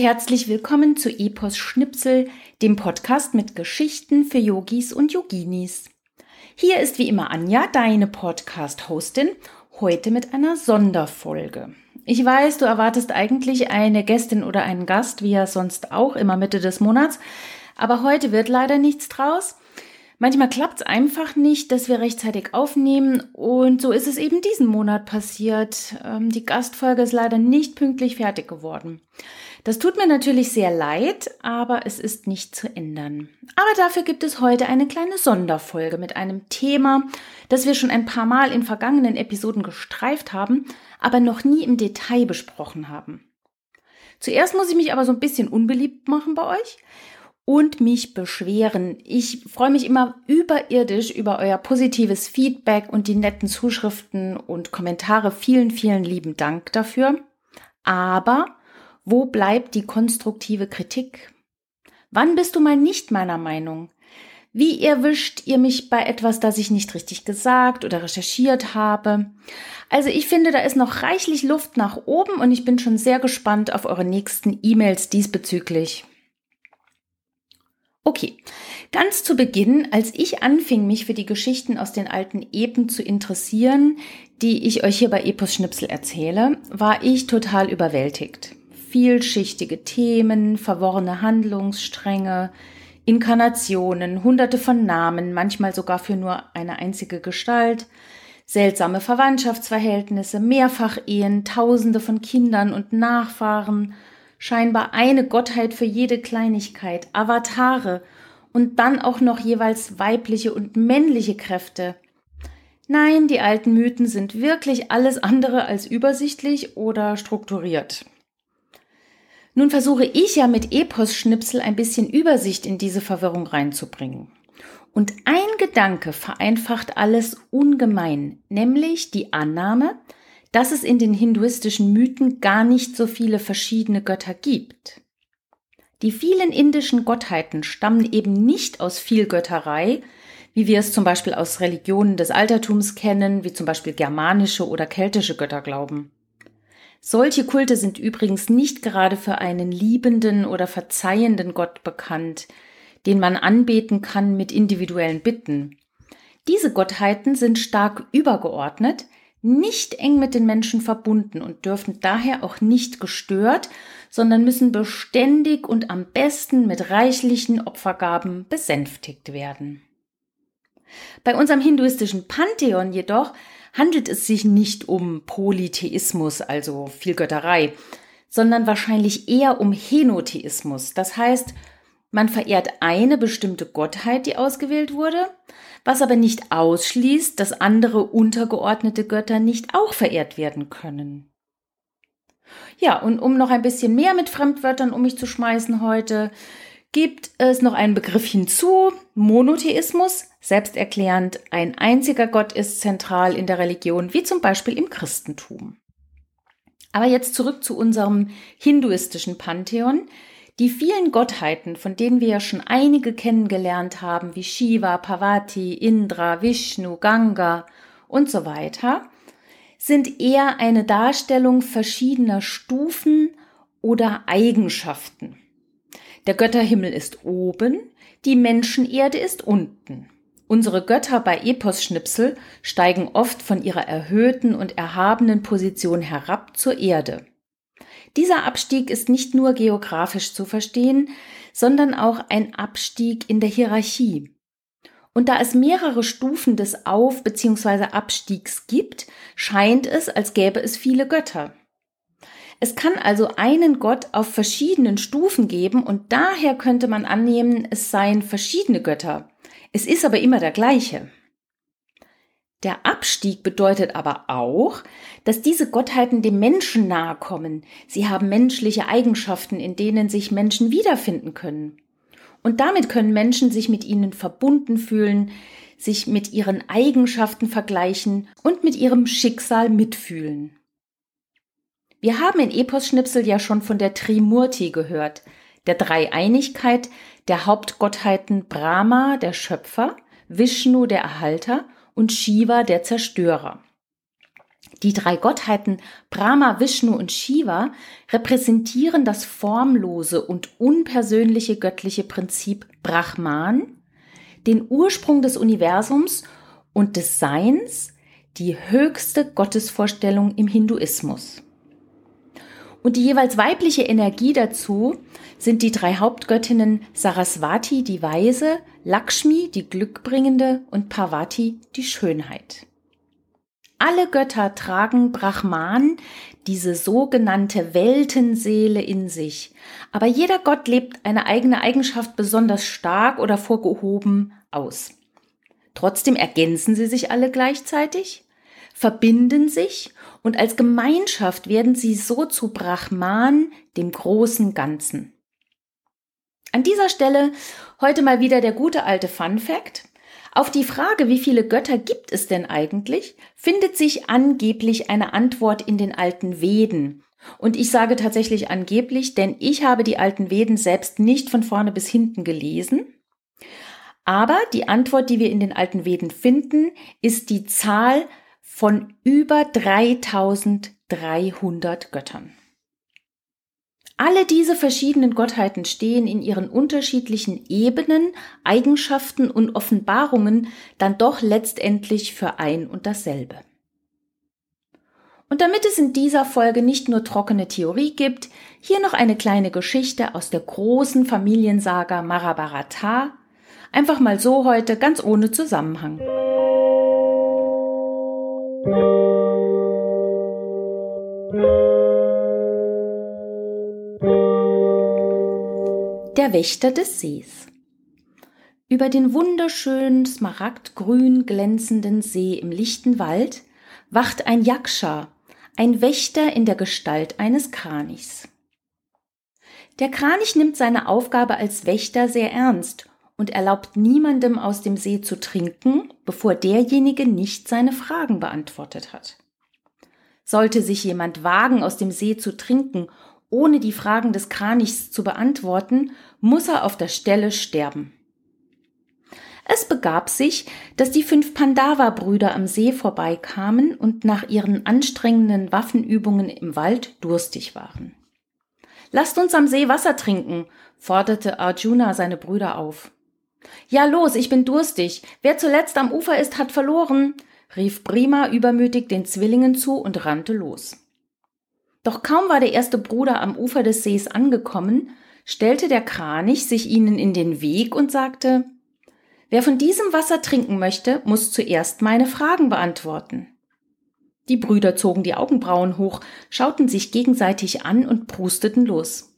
Herzlich willkommen zu Epos Schnipsel, dem Podcast mit Geschichten für Yogis und Yoginis. Hier ist wie immer Anja, deine Podcast-Hostin, heute mit einer Sonderfolge. Ich weiß, du erwartest eigentlich eine Gästin oder einen Gast, wie ja sonst auch immer Mitte des Monats, aber heute wird leider nichts draus. Manchmal klappt es einfach nicht, dass wir rechtzeitig aufnehmen und so ist es eben diesen Monat passiert. Ähm, die Gastfolge ist leider nicht pünktlich fertig geworden. Das tut mir natürlich sehr leid, aber es ist nicht zu ändern. Aber dafür gibt es heute eine kleine Sonderfolge mit einem Thema, das wir schon ein paar Mal in vergangenen Episoden gestreift haben, aber noch nie im Detail besprochen haben. Zuerst muss ich mich aber so ein bisschen unbeliebt machen bei euch und mich beschweren. Ich freue mich immer überirdisch über euer positives Feedback und die netten Zuschriften und Kommentare. Vielen, vielen lieben Dank dafür. Aber wo bleibt die konstruktive Kritik? Wann bist du mal nicht meiner Meinung? Wie erwischt ihr mich bei etwas, das ich nicht richtig gesagt oder recherchiert habe? Also ich finde, da ist noch reichlich Luft nach oben und ich bin schon sehr gespannt auf eure nächsten E-Mails diesbezüglich. Okay, ganz zu Beginn, als ich anfing, mich für die Geschichten aus den alten Epen zu interessieren, die ich euch hier bei Epos Schnipsel erzähle, war ich total überwältigt vielschichtige Themen, verworrene Handlungsstränge, Inkarnationen, hunderte von Namen, manchmal sogar für nur eine einzige Gestalt, seltsame Verwandtschaftsverhältnisse, Mehrfachehen, Tausende von Kindern und Nachfahren, scheinbar eine Gottheit für jede Kleinigkeit, Avatare und dann auch noch jeweils weibliche und männliche Kräfte. Nein, die alten Mythen sind wirklich alles andere als übersichtlich oder strukturiert. Nun versuche ich ja mit Epos-Schnipsel ein bisschen Übersicht in diese Verwirrung reinzubringen. Und ein Gedanke vereinfacht alles ungemein, nämlich die Annahme, dass es in den hinduistischen Mythen gar nicht so viele verschiedene Götter gibt. Die vielen indischen Gottheiten stammen eben nicht aus Vielgötterei, wie wir es zum Beispiel aus Religionen des Altertums kennen, wie zum Beispiel germanische oder keltische Götter glauben. Solche Kulte sind übrigens nicht gerade für einen liebenden oder verzeihenden Gott bekannt, den man anbeten kann mit individuellen Bitten. Diese Gottheiten sind stark übergeordnet, nicht eng mit den Menschen verbunden und dürfen daher auch nicht gestört, sondern müssen beständig und am besten mit reichlichen Opfergaben besänftigt werden. Bei unserem hinduistischen Pantheon jedoch handelt es sich nicht um Polytheismus, also Vielgötterei, sondern wahrscheinlich eher um Henotheismus. Das heißt, man verehrt eine bestimmte Gottheit, die ausgewählt wurde, was aber nicht ausschließt, dass andere untergeordnete Götter nicht auch verehrt werden können. Ja, und um noch ein bisschen mehr mit Fremdwörtern um mich zu schmeißen heute, gibt es noch einen Begriff hinzu, Monotheismus, selbsterklärend, ein einziger Gott ist zentral in der Religion, wie zum Beispiel im Christentum. Aber jetzt zurück zu unserem hinduistischen Pantheon. Die vielen Gottheiten, von denen wir ja schon einige kennengelernt haben, wie Shiva, Parvati, Indra, Vishnu, Ganga und so weiter, sind eher eine Darstellung verschiedener Stufen oder Eigenschaften. Der Götterhimmel ist oben, die Menschenerde ist unten. Unsere Götter bei Epos-Schnipsel steigen oft von ihrer erhöhten und erhabenen Position herab zur Erde. Dieser Abstieg ist nicht nur geografisch zu verstehen, sondern auch ein Abstieg in der Hierarchie. Und da es mehrere Stufen des Auf- bzw. Abstiegs gibt, scheint es, als gäbe es viele Götter. Es kann also einen Gott auf verschiedenen Stufen geben und daher könnte man annehmen, es seien verschiedene Götter. Es ist aber immer der gleiche. Der Abstieg bedeutet aber auch, dass diese Gottheiten dem Menschen nahe kommen. Sie haben menschliche Eigenschaften, in denen sich Menschen wiederfinden können. Und damit können Menschen sich mit ihnen verbunden fühlen, sich mit ihren Eigenschaften vergleichen und mit ihrem Schicksal mitfühlen. Wir haben in Epos-Schnipsel ja schon von der Trimurti gehört, der Dreieinigkeit der Hauptgottheiten Brahma, der Schöpfer, Vishnu, der Erhalter und Shiva, der Zerstörer. Die drei Gottheiten Brahma, Vishnu und Shiva repräsentieren das formlose und unpersönliche göttliche Prinzip Brahman, den Ursprung des Universums und des Seins, die höchste Gottesvorstellung im Hinduismus. Und die jeweils weibliche Energie dazu sind die drei Hauptgöttinnen Saraswati, die Weise, Lakshmi, die Glückbringende und Parvati, die Schönheit. Alle Götter tragen Brahman, diese sogenannte Weltenseele in sich. Aber jeder Gott lebt eine eigene Eigenschaft besonders stark oder vorgehoben aus. Trotzdem ergänzen sie sich alle gleichzeitig, verbinden sich und als Gemeinschaft werden sie so zu Brahman, dem großen Ganzen. An dieser Stelle heute mal wieder der gute alte Fun Fact. Auf die Frage, wie viele Götter gibt es denn eigentlich, findet sich angeblich eine Antwort in den alten Veden. Und ich sage tatsächlich angeblich, denn ich habe die alten Veden selbst nicht von vorne bis hinten gelesen. Aber die Antwort, die wir in den alten Veden finden, ist die Zahl von über 3300 Göttern. Alle diese verschiedenen Gottheiten stehen in ihren unterschiedlichen Ebenen, Eigenschaften und Offenbarungen dann doch letztendlich für ein und dasselbe. Und damit es in dieser Folge nicht nur trockene Theorie gibt, hier noch eine kleine Geschichte aus der großen Familiensaga Mahabharata, einfach mal so heute ganz ohne Zusammenhang. Der Wächter des Sees. Über den wunderschönen smaragdgrün glänzenden See im lichten Wald wacht ein Yaksha, ein Wächter in der Gestalt eines Kranichs. Der Kranich nimmt seine Aufgabe als Wächter sehr ernst und erlaubt niemandem aus dem See zu trinken, bevor derjenige nicht seine Fragen beantwortet hat. Sollte sich jemand wagen, aus dem See zu trinken ohne die Fragen des Kranichs zu beantworten, muss er auf der Stelle sterben. Es begab sich, dass die fünf Pandava-Brüder am See vorbeikamen und nach ihren anstrengenden Waffenübungen im Wald durstig waren. Lasst uns am See Wasser trinken, forderte Arjuna seine Brüder auf. Ja, los, ich bin durstig. Wer zuletzt am Ufer ist, hat verloren, rief Brima übermütig den Zwillingen zu und rannte los. Doch kaum war der erste Bruder am Ufer des Sees angekommen, stellte der Kranich sich ihnen in den Weg und sagte, Wer von diesem Wasser trinken möchte, muss zuerst meine Fragen beantworten. Die Brüder zogen die Augenbrauen hoch, schauten sich gegenseitig an und prusteten los.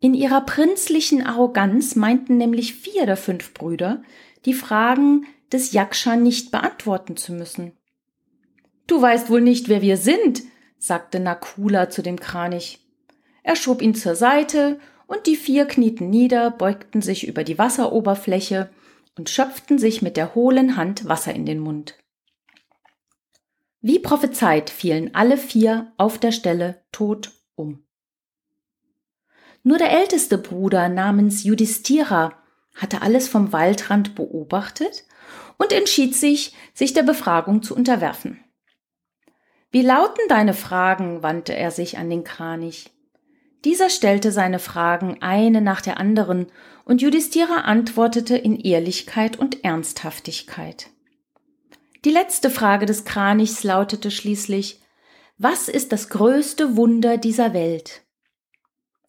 In ihrer prinzlichen Arroganz meinten nämlich vier der fünf Brüder, die Fragen des Yaksha nicht beantworten zu müssen. Du weißt wohl nicht, wer wir sind, sagte Nakula zu dem Kranich. Er schob ihn zur Seite, und die vier knieten nieder, beugten sich über die Wasseroberfläche und schöpften sich mit der hohlen Hand Wasser in den Mund. Wie prophezeit fielen alle vier auf der Stelle tot um. Nur der älteste Bruder namens Judistira hatte alles vom Waldrand beobachtet und entschied sich, sich der Befragung zu unterwerfen. Wie lauten deine Fragen? wandte er sich an den Kranich. Dieser stellte seine Fragen eine nach der anderen, und Judistira antwortete in Ehrlichkeit und Ernsthaftigkeit. Die letzte Frage des Kranichs lautete schließlich Was ist das größte Wunder dieser Welt?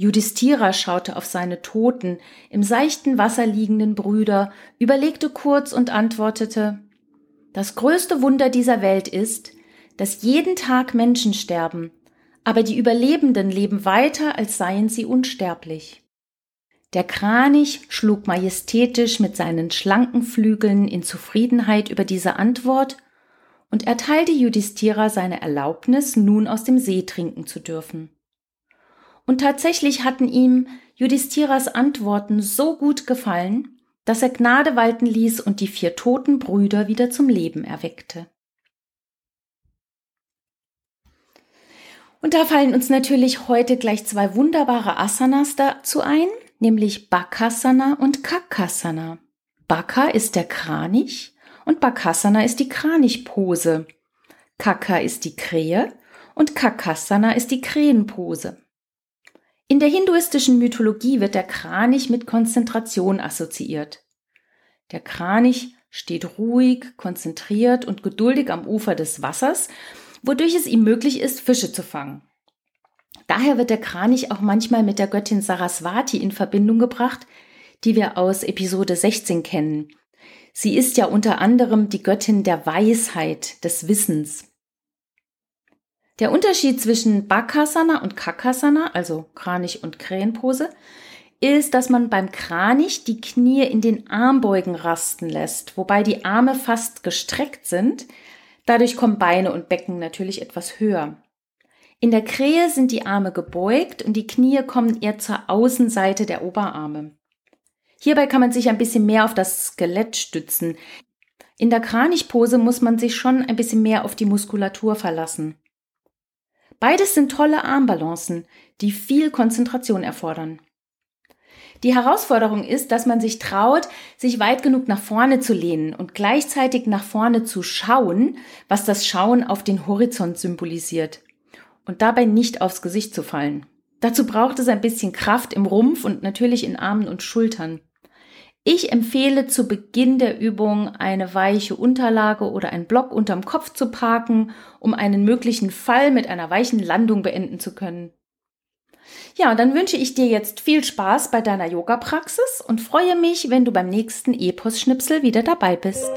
Judistira schaute auf seine toten, im seichten Wasser liegenden Brüder, überlegte kurz und antwortete Das größte Wunder dieser Welt ist, dass jeden Tag Menschen sterben, aber die Überlebenden leben weiter, als seien sie unsterblich. Der Kranich schlug majestätisch mit seinen schlanken Flügeln in Zufriedenheit über diese Antwort und erteilte Yudhishthira seine Erlaubnis, nun aus dem See trinken zu dürfen. Und tatsächlich hatten ihm Yudhishtiras Antworten so gut gefallen, dass er Gnade walten ließ und die vier toten Brüder wieder zum Leben erweckte. Und da fallen uns natürlich heute gleich zwei wunderbare Asanas dazu ein, nämlich Bakasana und Kakasana. Baka ist der Kranich und Bakasana ist die Kranichpose. Kaka ist die Krähe und Kakasana ist die Krähenpose. In der hinduistischen Mythologie wird der Kranich mit Konzentration assoziiert. Der Kranich steht ruhig, konzentriert und geduldig am Ufer des Wassers, wodurch es ihm möglich ist, Fische zu fangen. Daher wird der Kranich auch manchmal mit der Göttin Saraswati in Verbindung gebracht, die wir aus Episode 16 kennen. Sie ist ja unter anderem die Göttin der Weisheit, des Wissens. Der Unterschied zwischen Bakasana und Kakasana, also Kranich und Krähenpose, ist, dass man beim Kranich die Knie in den Armbeugen rasten lässt, wobei die Arme fast gestreckt sind. Dadurch kommen Beine und Becken natürlich etwas höher. In der Krähe sind die Arme gebeugt und die Knie kommen eher zur Außenseite der Oberarme. Hierbei kann man sich ein bisschen mehr auf das Skelett stützen. In der Kranichpose muss man sich schon ein bisschen mehr auf die Muskulatur verlassen. Beides sind tolle Armbalancen, die viel Konzentration erfordern. Die Herausforderung ist, dass man sich traut, sich weit genug nach vorne zu lehnen und gleichzeitig nach vorne zu schauen, was das Schauen auf den Horizont symbolisiert. Und dabei nicht aufs Gesicht zu fallen. Dazu braucht es ein bisschen Kraft im Rumpf und natürlich in Armen und Schultern. Ich empfehle zu Beginn der Übung eine weiche Unterlage oder ein Block unterm Kopf zu parken, um einen möglichen Fall mit einer weichen Landung beenden zu können. Ja, und dann wünsche ich dir jetzt viel Spaß bei deiner Yoga-Praxis und freue mich, wenn du beim nächsten Epos-Schnipsel wieder dabei bist.